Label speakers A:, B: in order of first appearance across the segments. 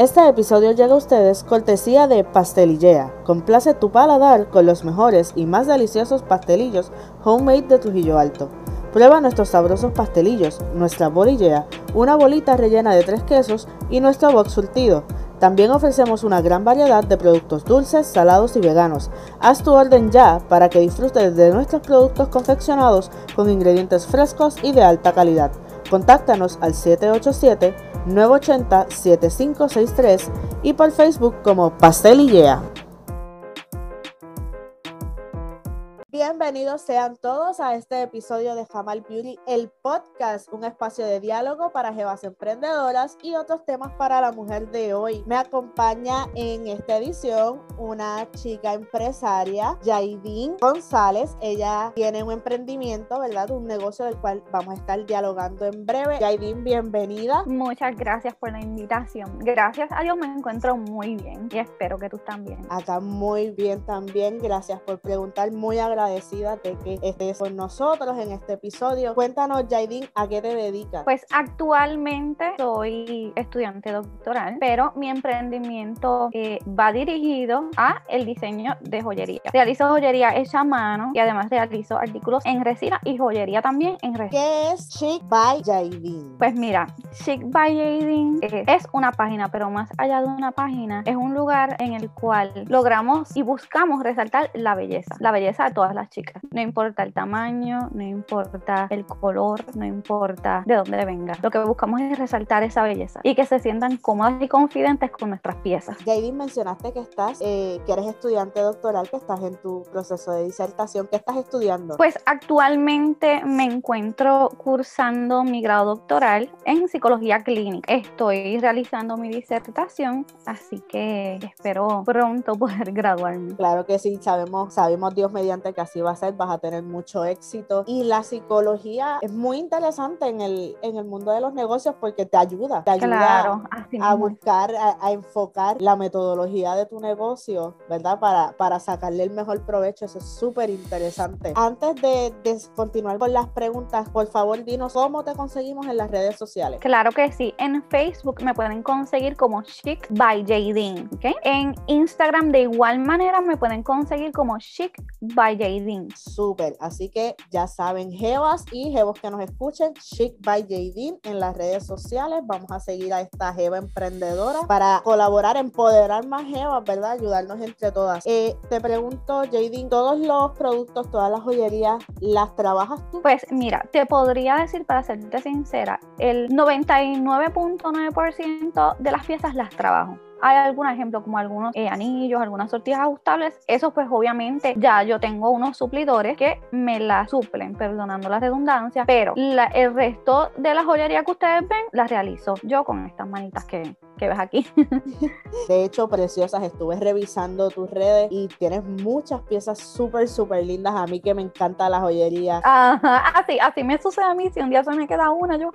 A: Este episodio llega a ustedes cortesía de Pastelillea. Complace tu paladar con los mejores y más deliciosos pastelillos homemade de Trujillo Alto. Prueba nuestros sabrosos pastelillos, nuestra bolillea, una bolita rellena de tres quesos y nuestro box surtido. También ofrecemos una gran variedad de productos dulces, salados y veganos. Haz tu orden ya para que disfrutes de nuestros productos confeccionados con ingredientes frescos y de alta calidad. Contáctanos al 787-980-7563 y por Facebook como Pastel y Bienvenidos sean todos a este episodio de Jamal Beauty, el podcast, un espacio de diálogo para jevas emprendedoras y otros temas para la mujer de hoy. Me acompaña en esta edición una chica empresaria, Jaidin González. Ella tiene un emprendimiento, ¿verdad? Un negocio del cual vamos a estar dialogando en breve. Jaidin, bienvenida.
B: Muchas gracias por la invitación. Gracias a Dios me encuentro muy bien y espero que tú también.
A: Acá muy bien también. Gracias por preguntar. Muy agradecida agradecida de que estés con nosotros en este episodio. Cuéntanos, Jaidin, ¿a qué te dedicas?
B: Pues actualmente soy estudiante doctoral, pero mi emprendimiento eh, va dirigido a el diseño de joyería. Realizo joyería hecha a mano y además realizo artículos en resina y joyería también en resina.
A: ¿Qué es Chic by Jaidin?
B: Pues mira, Chic by Jaidin eh, es una página, pero más allá de una página, es un lugar en el cual logramos y buscamos resaltar la belleza, la belleza de todas las chicas. No importa el tamaño, no importa el color, no importa de dónde venga. Lo que buscamos es resaltar esa belleza y que se sientan cómodas y confidentes con nuestras piezas.
A: Jaidin, mencionaste que estás, eh, que eres estudiante doctoral, que estás en tu proceso de disertación. ¿Qué estás estudiando?
B: Pues actualmente me encuentro cursando mi grado doctoral en psicología clínica. Estoy realizando mi disertación, así que espero pronto poder graduarme.
A: Claro que sí, sabemos, sabemos Dios mediante que así va a ser, vas a tener mucho éxito. Y la psicología es muy interesante en el, en el mundo de los negocios porque te ayuda, te ayuda a buscar, a, enfocar la metodología de tu negocio, ¿verdad? Para, para sacarle el mejor provecho, eso es súper interesante. Antes de, de continuar con las preguntas, por favor, dinos cómo te conseguimos en las redes sociales.
B: Claro que sí, en Facebook me pueden conseguir como Chic by Jadine, ¿ok? En Instagram de igual manera me pueden conseguir como Chic by Jadine
A: Súper, así que ya saben, Jevas y Jevos que nos escuchen, Chic by Jadine en las redes sociales. Vamos a seguir a esta Jeva emprendedora para colaborar, empoderar más Jevas, ¿verdad? Ayudarnos entre todas. Eh, te pregunto, Jadine, ¿todos los productos, todas las joyerías, las trabajas tú?
B: Pues mira, te podría decir, para serte sincera, el 99.9% de las piezas las trabajo hay algún ejemplo como algunos eh, anillos, algunas sortijas ajustables, eso pues obviamente ya yo tengo unos suplidores que me la suplen, perdonando la redundancia, pero el resto de la joyería que ustedes ven la realizo yo con estas manitas que, que ves aquí.
A: De hecho, preciosas, estuve revisando tus redes y tienes muchas piezas súper, súper lindas. A mí que me encanta la joyería.
B: Ajá, así, así me sucede a mí. Si un día se me queda una, yo,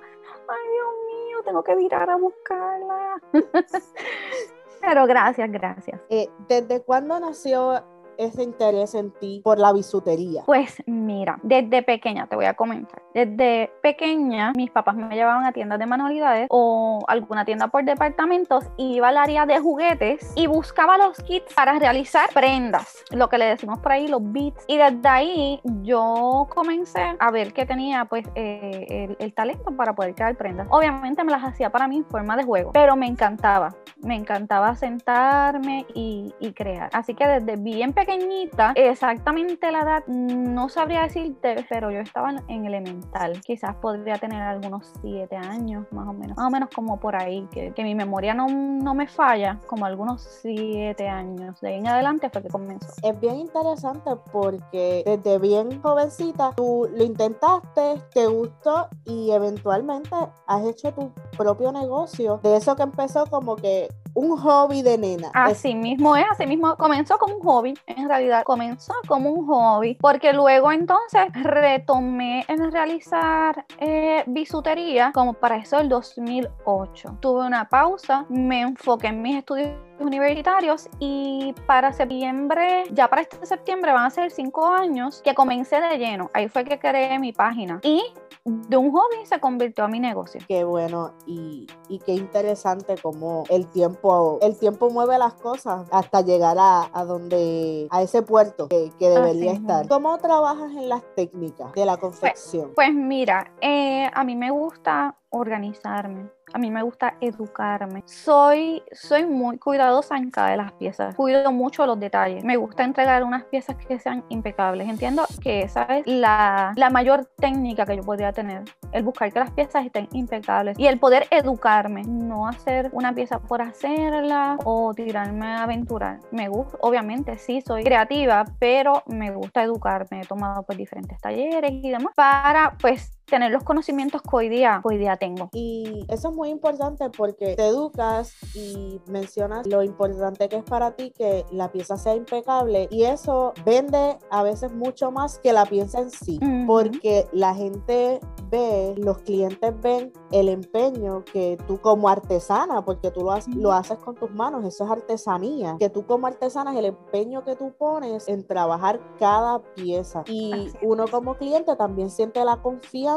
B: ay Dios mío, tengo que virar a buscarla. Pero gracias, gracias.
A: Eh, ¿Desde cuándo nació ese interés en ti por la bisutería?
B: Pues mira, desde pequeña te voy a comentar. Desde pequeña mis papás me llevaban a tiendas de manualidades o alguna tienda por departamentos iba al área de juguetes y buscaba los kits para realizar prendas, lo que le decimos por ahí, los beats. Y desde ahí yo comencé a ver que tenía pues eh, el, talento para poder crear prendas. Obviamente me las hacía para mí en forma de juego, pero me encantaba, me encantaba sentarme y, y crear. Así que desde bien pequeña pequeñita, exactamente la edad no sabría decirte, pero yo estaba en elemental. Quizás podría tener algunos siete años, más o menos. Más o menos como por ahí, que, mi memoria no, no, me falla, como algunos siete años. De ahí en adelante fue que comenzó.
A: Es bien interesante porque desde bien jovencita tú lo intentaste, te gustó y eventualmente has hecho tu propio negocio. De eso que empezó como que un hobby de nena.
B: Así mismo es, así mismo comenzó como un hobby, en realidad comenzó como un hobby, porque luego entonces retomé en realizar eh, bisutería como para eso el 2008. Tuve una pausa, me enfoqué en mis estudios universitarios y para septiembre, ya para este septiembre van a ser cinco años que comencé de lleno. Ahí fue que creé mi página y de un hobby se convirtió a mi negocio.
A: Qué bueno y, y qué interesante como el tiempo tiempo, el tiempo mueve las cosas hasta llegar a, a donde, a ese puerto que, que debería estar. ¿Cómo trabajas en las técnicas de la pues, confección?
B: Pues, mira, eh, a mí me gusta organizarme. A mí me gusta educarme. Soy, soy muy cuidadosa en cada de las piezas. Cuido mucho los detalles. Me gusta entregar unas piezas que sean impecables. Entiendo que esa es la, la mayor técnica que yo podría tener. El buscar que las piezas estén impecables. Y el poder educarme. No hacer una pieza por hacerla o tirarme a aventurar. Me gusta, obviamente sí, soy creativa, pero me gusta educarme. He tomado pues diferentes talleres y demás para pues tener los conocimientos que hoy día, hoy día tengo.
A: Y eso es muy importante porque te educas y mencionas lo importante que es para ti que la pieza sea impecable y eso vende a veces mucho más que la pieza en sí, porque la gente ve, los clientes ven el empeño que tú como artesana, porque tú lo, lo haces con tus manos, eso es artesanía, que tú como artesana es el empeño que tú pones en trabajar cada pieza. Y uno como cliente también siente la confianza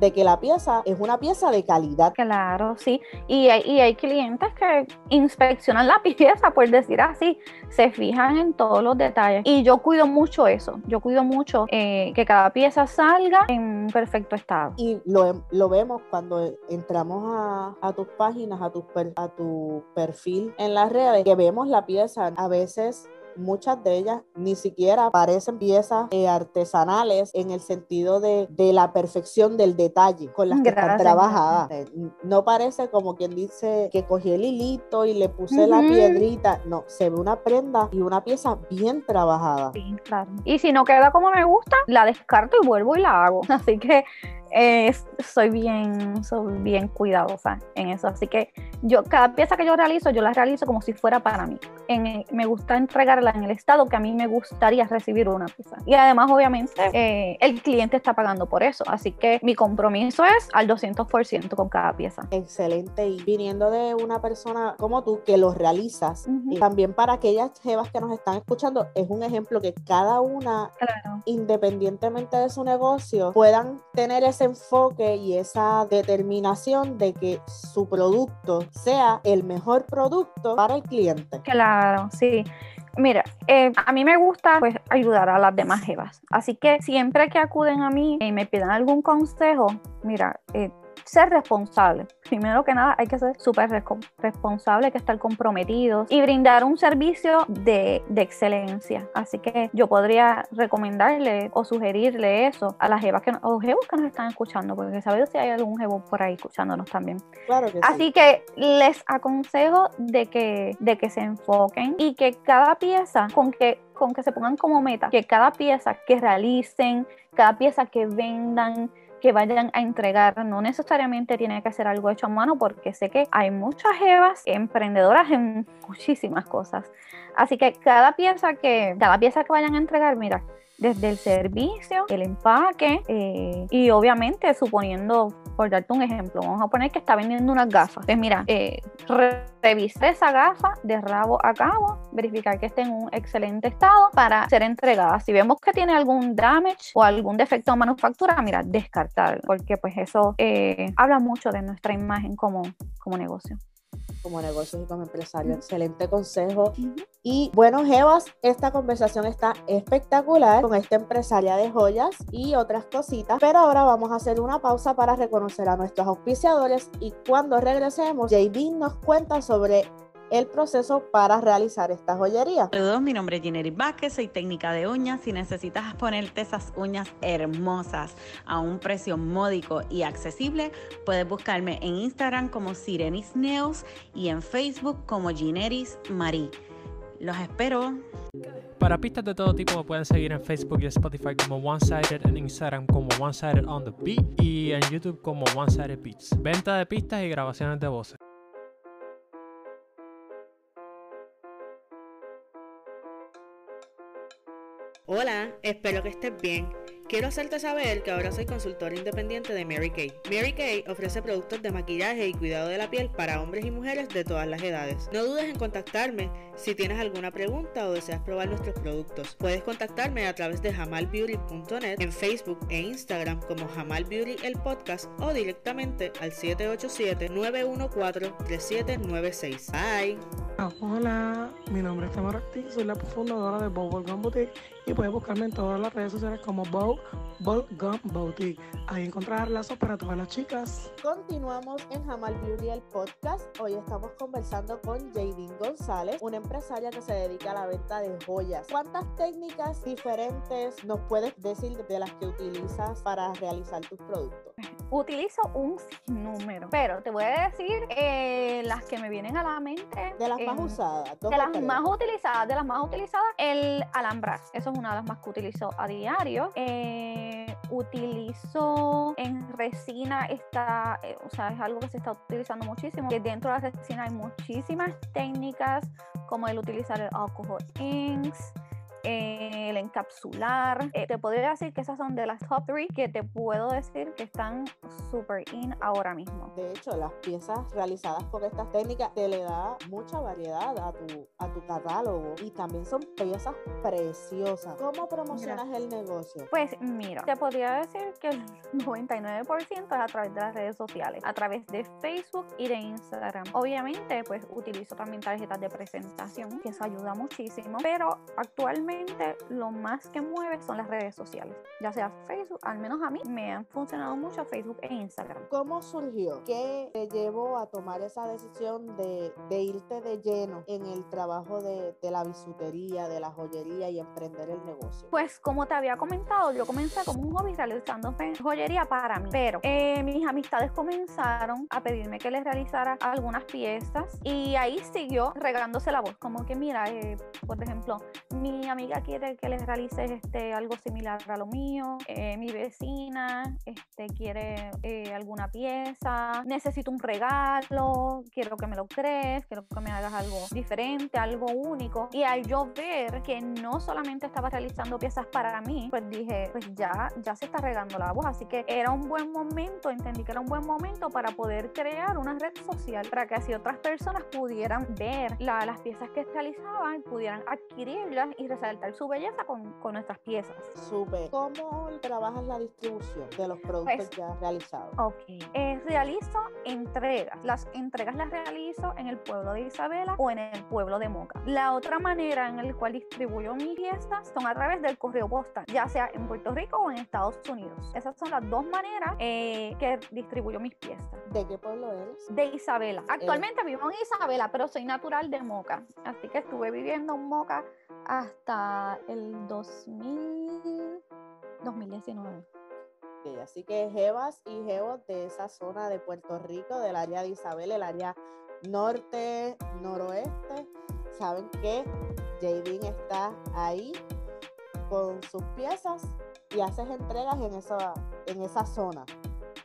A: de que la pieza es una pieza de calidad.
B: Claro, sí. Y hay, y hay clientes que inspeccionan la pieza, por decir así, se fijan en todos los detalles. Y yo cuido mucho eso. Yo cuido mucho eh, que cada pieza salga en perfecto estado.
A: Y lo, lo vemos cuando entramos a, a tus páginas, a tu, a tu perfil en las redes, que vemos la pieza a veces muchas de ellas ni siquiera parecen piezas eh, artesanales en el sentido de, la perfección del detalle con las que están trabajadas. No parece como quien dice que cogí el hilito y le puse la piedrita. No, se ve una prenda y una pieza bien trabajada.
B: Sí, claro. Y si no queda como me gusta, la descarto y vuelvo y la hago. Así que soy bien, soy bien cuidadosa en eso. Así que yo, cada pieza que yo realizo, yo la realizo como si fuera para mí. En, me gusta entregarla en el estado que a mí me gustaría recibir una pieza. Y además, obviamente, eh, el cliente está pagando por eso. Así que mi compromiso es al 200% con cada pieza.
A: Excelente. Y viniendo de una persona como tú que lo realizas, y también para aquellas jevas que nos están escuchando, es un ejemplo que cada una, independientemente de su negocio, puedan tener ese enfoque y esa determinación de que su producto sea el mejor producto para el cliente.
B: Claro, sí. Mira, eh, a mí me gusta pues ayudar a las demás jevas. Así que siempre que acuden a mí y me pidan algún consejo, mira, eh, ser responsable. Primero que nada, hay que ser súper responsable, hay que estar comprometidos y brindar un servicio de, excelencia. Así que yo podría recomendarle o sugerirle eso a las jevas que, o jevos que nos están escuchando, porque sabes si hay algún jevo por ahí escuchándonos también.
A: Claro que
B: Así que les aconsejo de que, de que se enfoquen y que cada pieza, con que con que se pongan como meta, que cada pieza que realicen, cada pieza que vendan, que vayan a entregar. No necesariamente tiene que ser algo hecho a mano porque sé que hay muchas jevas emprendedoras en muchísimas cosas. Así que cada pieza que, cada pieza que vayan a entregar, mira, desde el servicio, el empaque eh, y obviamente suponiendo, por darte un ejemplo, vamos a poner que está vendiendo unas gafas. Pues mira, eh, revisar esa gafa de rabo a cabo, verificar que esté en un excelente estado para ser entregada. Si vemos que tiene algún damage o algún defecto de manufactura, mira, descartarlo, porque pues eso eh, habla mucho de nuestra imagen como, como negocio
A: como negocios y como empresario. Excelente consejo. Y bueno, Jevas, esta conversación está espectacular con esta empresaria de joyas y otras cositas. Pero ahora vamos a hacer una pausa para reconocer a nuestros auspiciadores y cuando regresemos, JB nos cuenta sobre el proceso para realizar esta joyería.
C: Saludos, mi nombre es Ginery Vázquez, soy técnica de uñas. Si necesitas ponerte esas uñas hermosas a un precio módico y accesible, puedes buscarme en Instagram como Sirenis Neos y en Facebook como Gineris Marie. Los espero.
D: Para pistas de todo tipo me pueden seguir en Facebook y Spotify como One Sided, en Instagram como One Sided on the Beat y en YouTube como One Sided Beats. Venta de pistas y grabaciones de voces.
A: Hola, espero que estés bien. Quiero hacerte saber que ahora soy consultora independiente de Mary Kay. Mary Kay ofrece productos de maquillaje y cuidado de la piel para hombres y mujeres de todas las edades. No dudes en contactarme si tienes alguna pregunta o deseas probar nuestros productos. Puedes contactarme a través de jamalbeauty.net en Facebook e Instagram como Jamal Beauty el podcast o directamente al 787-914-3796. Bye.
E: Hola, mi nombre es Tamara Ortiz, soy la fundadora de Bubblegum Boutique y puedes buscarme en todas las redes sociales como Bubblegum Boutique. Ahí encontrarás lazos para todas las chicas.
A: Continuamos en Jamal Beauty el podcast. Hoy estamos conversando con Jadine González, una empresaria que se dedica a la venta de joyas. ¿Cuántas técnicas diferentes nos puedes decir de las que utilizas para realizar tus productos?
B: Utilizo un número, pero te voy a decir eh, las que me vienen a la mente.
A: De las más usadas.
B: De las más utilizadas, de las más utilizadas, el alambraz. Eso es una de las más que utilizo a diario. Eh, utilizo en resina, está, eh, o sea, es algo que se está utilizando muchísimo. Que dentro de la resina hay muchísimas técnicas, como el utilizar el alcohol inks el encapsular. Eh, te podría decir que esas son de las top 3 que te puedo decir que están super in ahora mismo.
A: De hecho, las piezas realizadas por estas técnicas te le da mucha variedad a tu, a tu catálogo y también son piezas preciosas. ¿Cómo promocionas el negocio?
B: Pues mira, te podría decir que el 99% es a través de las redes sociales, a través de Facebook y de Instagram. Obviamente, pues utilizo también tarjetas de presentación, que eso ayuda muchísimo, pero actualmente lo más que mueve son las redes sociales, ya sea Facebook, al menos a mí me han funcionado mucho Facebook e Instagram.
A: ¿Cómo surgió? ¿Qué te llevó a tomar esa decisión de, de irte de lleno en el trabajo de, de, la bisutería, de la joyería y emprender el negocio?
B: Pues como te había comentado, yo comencé como un hobby realizando joyería para mí, pero eh, mis amistades comenzaron a pedirme que les realizara algunas piezas y ahí siguió regándose la voz, como que mira, eh, por ejemplo, mi amiga quiere que les realice este, algo similar a lo mío, eh, mi vecina este, quiere eh, alguna pieza, necesito un regalo, quiero que me lo crees, quiero que me hagas algo diferente, algo único. Y al yo ver que no solamente estaba realizando piezas para mí, pues dije, pues ya, ya se está regando la voz, así que era un buen momento, entendí que era un buen momento para poder crear una red social para que así otras personas pudieran ver las piezas que realizaban, pudieran adquirirlas y resaltar su belleza con, con nuestras piezas.
A: Súper. ¿Cómo trabajas la distribución de los productos pues, ya realizados?
B: Ok. Eh, realizo entregas. Las entregas las realizo en el pueblo de Isabela o en el pueblo de Moca. La otra manera en la cual distribuyo mis piezas son a través del correo postal, ya sea en Puerto Rico o en Estados Unidos. Esas son las dos maneras eh, que distribuyo mis piezas.
A: ¿De qué pueblo eres?
B: De Isabela. Actualmente vivo en Isabela, pero soy natural de Moca. Así que estuve viviendo en Moca hasta el 2000, 2019.
A: así que Jebas y Jebos de esa zona de Puerto Rico, del área de Isabel, el área norte, noroeste, saben que Jadine está ahí con sus piezas y haces entregas en esa, en esa zona.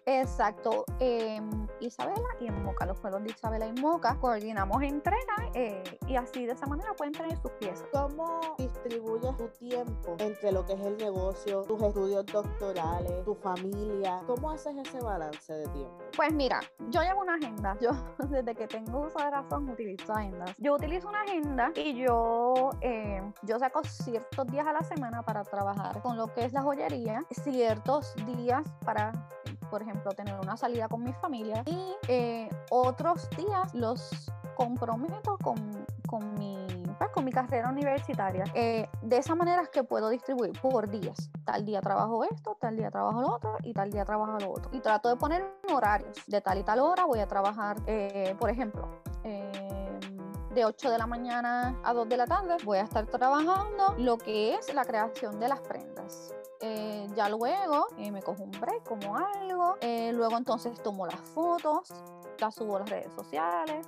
B: Exacto, en Isabela y en Moca, los pueblos de Isabela y Moca, coordinamos entrega eh, y así de esa manera pueden tener sus piezas.
A: ¿Cómo distribuyes tu tiempo entre lo que es el negocio, tus estudios doctorales, tu familia? ¿Cómo haces ese balance de tiempo?
B: Pues mira, yo llevo una agenda. Yo desde que tengo uso de razón utilizo agendas. Yo utilizo una agenda y yo, eh, yo saco ciertos días a la semana para trabajar con lo que es la joyería, ciertos días para por ejemplo, tener una salida con mi familia y eh, otros días los comprometo con, con, mi, pues, con mi carrera universitaria. Eh, de esa manera es que puedo distribuir por días. Tal día trabajo esto, tal día trabajo lo otro y tal día trabajo lo otro. Y trato de poner horarios. De tal y tal hora voy a trabajar, eh, por ejemplo, de 8 de la mañana a 2 de la tarde voy a estar trabajando lo que es la creación de las prendas. Eh, ya luego eh, me cojo un break, como algo, eh, luego entonces tomo las fotos, las subo a las redes sociales,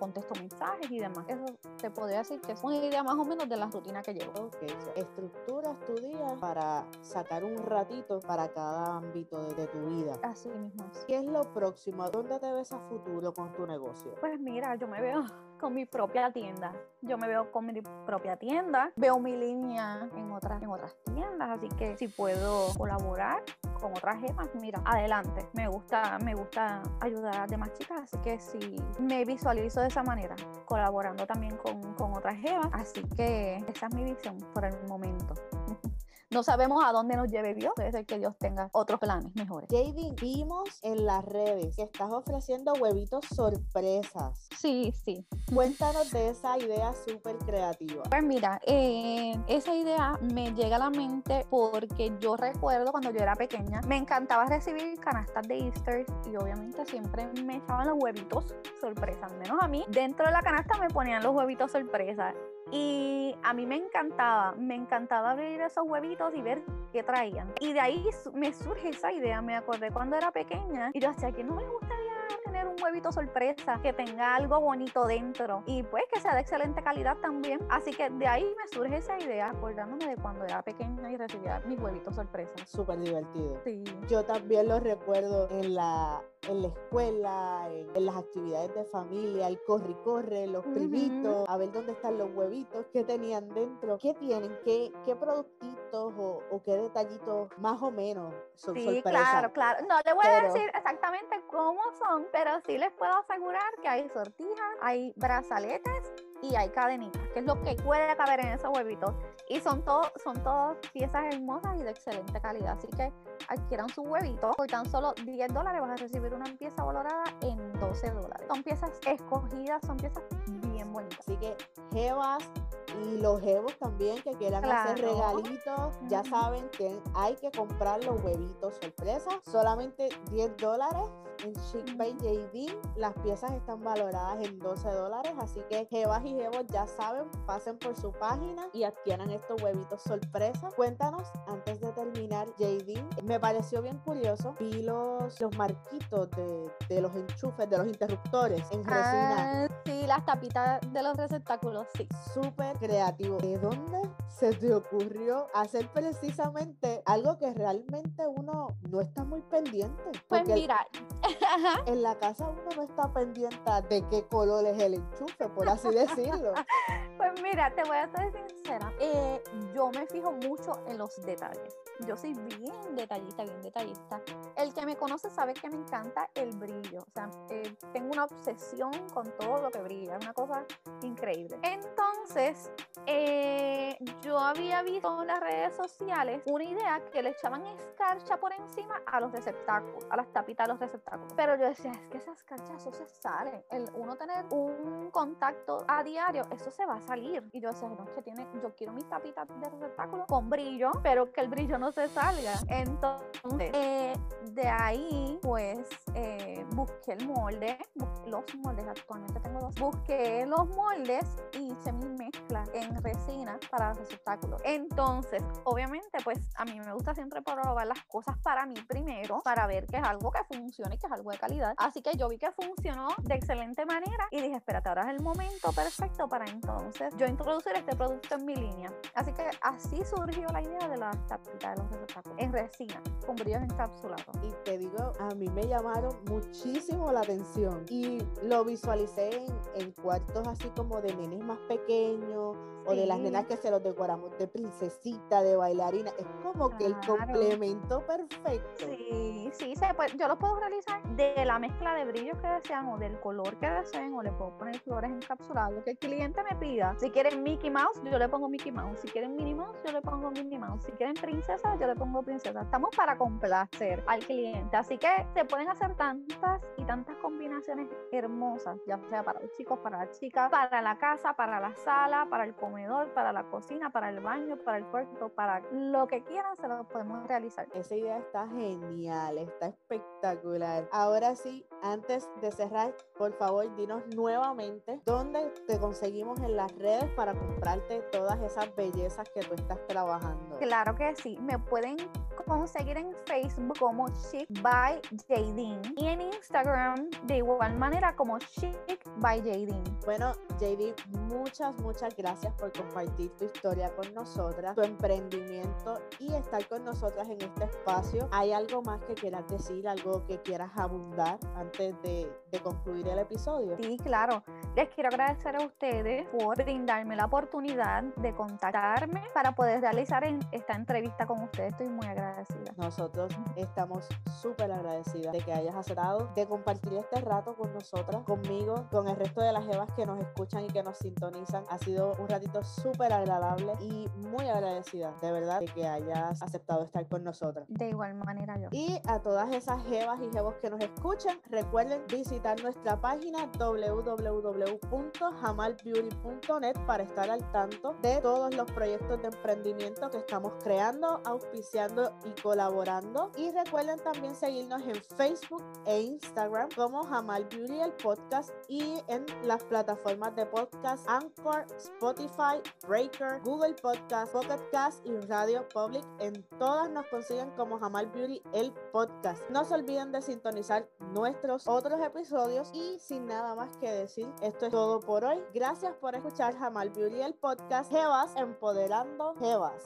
B: contesto mensajes y demás. Eso te podría decir que es una idea más o menos de la rutina que llevo.
A: Ok, estructuras tu día para sacar un ratito para cada ámbito de, de tu vida.
B: Así mismo.
A: ¿Qué es lo próximo? ¿A dónde te ves a futuro con tu negocio?
B: Pues mira, yo me veo con mi propia tienda. Yo me veo con mi propia tienda, veo mi línea en otras, en otras tiendas, así que si puedo colaborar con otras gemas, mira, adelante. Me gusta, me gusta ayudar a demás chicas, así que si me visualizo de esa manera, colaborando también con, con otras gemas, así que esa es mi visión por el momento. No sabemos a dónde nos lleve Dios, puede ser que Dios tenga otros planes mejores.
A: JD, vimos en las redes que estás ofreciendo huevitos sorpresas.
B: Sí, sí.
A: Cuéntanos de esa idea súper creativa.
B: Pues mira, eh, esa idea me llega a la mente porque yo recuerdo cuando yo era pequeña, me encantaba recibir canastas de Easter y obviamente siempre me echaban los huevitos sorpresa, al menos a mí. Dentro de la canasta me ponían los huevitos sorpresa y a mí me encantaba, me encantaba abrir esos huevitos y ver qué traían. Y de ahí me surge esa idea, me acordé cuando era pequeña y yo hacía que no me gustaría tener un huevito sorpresa que tenga algo bonito dentro y pues que sea de excelente calidad también. Así que de ahí me surge esa idea, acordándome de cuando era pequeña y recibía mis huevitos sorpresa.
A: Súper divertido.
B: Sí.
A: Yo también lo recuerdo en la, en la escuela, en, en las actividades de familia, el corre y corre, los primitos, a ver dónde están los huevitos, qué tenían dentro, qué tienen, qué, qué productitos o, o qué detallitos más o menos son
B: Sí, claro, claro. No le voy
A: Pero-
B: a decir exactamente cómo son, pero sí les puedo asegurar que hay sortijas, hay brazaletes y hay cadenitas, que es lo que puede caber en esos huevitos. Y son todos, son todas piezas hermosas y de excelente calidad. Así que adquieran su huevito. Por tan solo 10 dólares vas a recibir una pieza valorada en 12 dólares. Son piezas escogidas, son piezas bien bonitas.
A: Así que jevas y los jevos también que quieran hacer regalitos, ya saben que hay que comprar los huevitos sorpresa. Solamente 10 dólares en Chic by JD. Las piezas están valoradas en 12 dólares, así que jevas y jevos ya saben, pasen por su página y adquieran estos huevitos sorpresa. Cuéntanos, antes de terminar, JD, me pareció bien curioso, vi los, los marquitos de, de los enchufes, de los interruptores en resina.
B: Ah, sí, las tapitas de los receptáculos, sí.
A: súper creativo. ¿De dónde se te ocurrió hacer precisamente algo que realmente uno no está muy pendiente?
B: Pues mira,
A: en la casa uno no está pendiente de qué color es el enchufe, por así decirlo.
B: Pues mira, te voy a ser sincera. eh, yo me fijo mucho en los detalles. Yo soy bien detallista, bien detallista. El que me conoce sabe que me encanta el brillo. O sea, eh, tengo una obsesión con todo lo que brilla. Es una cosa increíble. Entonces, eh, yo había visto en las redes sociales una idea que le echaban escarcha por encima a los receptáculos, a las tapitas de los receptáculos. Pero yo decía, es que esa escarcha, eso se sale. El uno tener un contacto a diario, eso se va a salir. Y yo decía, no, es que tiene, yo quiero mis tapitas de receptáculo con brillo, pero que el brillo no se salga. Entonces, eh, de ahí, pues, eh, busqué el molde, los moldes, actualmente tengo dos. Busqué los moldes y hice mi mezcla en resina para los receptáculos. Entonces, obviamente, pues, a mí me gusta siempre probar las cosas para mí primero, para ver que es algo que funcione y que es algo de calidad. Así que yo vi que funcionó de excelente manera y dije, espérate, ahora es el momento perfecto para entonces yo introducir este producto en mi línea. Así que así surgió la idea de las tapitas de los receptáculos en resina, con brillos encapsulados.
A: Y te digo, a mí me llamaron muchísimo la atención y lo visualicé en, en cuartos así como de nenes más pequeños o de las nenas que se los decoramos de princesita, de bailarina. Es como que el complemento perfecto.
B: Sí, sí, se puede- yo lo puedo realizar de la mezcla de brillos que desean o del color que deseen o le puedo poner flores encapsuladas, lo que el cliente me pida. Si quieren Mickey Mouse, yo le pongo Mickey Mouse. Si quieren Minnie Mouse, yo le pongo Minnie Mouse. Si quieren princesa, yo le pongo princesa. Estamos para complacer al cliente, así que se pueden hacer tantas y tantas combinaciones hermosas, ya sea para los chicos, para las chicas, para la casa, para la sala, para el comedor, para la cocina, para el baño, para el cuarto, para lo que quieran, se lo podemos realizar.
A: Esa idea está genial, está espectacular. Ahora sí, antes de cerrar, por favor, dinos nuevamente dónde te conseguimos en las redes para comprarte todas esas bellezas que tú estás trabajando.
B: Claro que sí, me pueden conseguir en Facebook como Chic by Jadine y en Instagram de igual manera como Chic by Jadine.
A: Bueno, JD, muchas, muchas gracias por compartir tu historia con nosotras, tu emprendimiento y estar con nosotras en este espacio. ¿Hay algo más que quieras decir, algo que quieras abundar antes de, de concluir el episodio?
B: Sí, claro. Les quiero agradecer a ustedes por brindarme la oportunidad de contactarme para poder realizar esta entrevista con ustedes. Estoy muy agradecida.
A: Nosotros estamos súper agradecidas de que hayas aceptado de compartir este rato con nosotras, conmigo, con el resto de las evas que nos escuchan y que nos sintonizan. Ha sido un ratito súper agradable y muy agradecida, de verdad, de que hayas aceptado estar con nosotras.
B: De igual manera yo.
A: Y a todas esas jevas y jevos que nos escuchan, recuerden visitar nuestra página www.jamalbeauty.net para estar al tanto de todos los proyectos de emprendimiento que estamos creando, auspiciando y colaborando. Y recuerden también seguirnos en Facebook e Instagram como Jamal Beauty el podcast y en las plataformas de podcast Anchor, Spotify, Breaker, Google Podcast, Pocket Cast y Radio Public. En todas nos consiguen como Jamal Beauty el podcast. No se olviden de sintonizar nuestros otros episodios y sin nada más que decir, esto es todo por hoy. Gracias por escuchar Jamal Beauty el podcast. Jevas empoderando Jevas.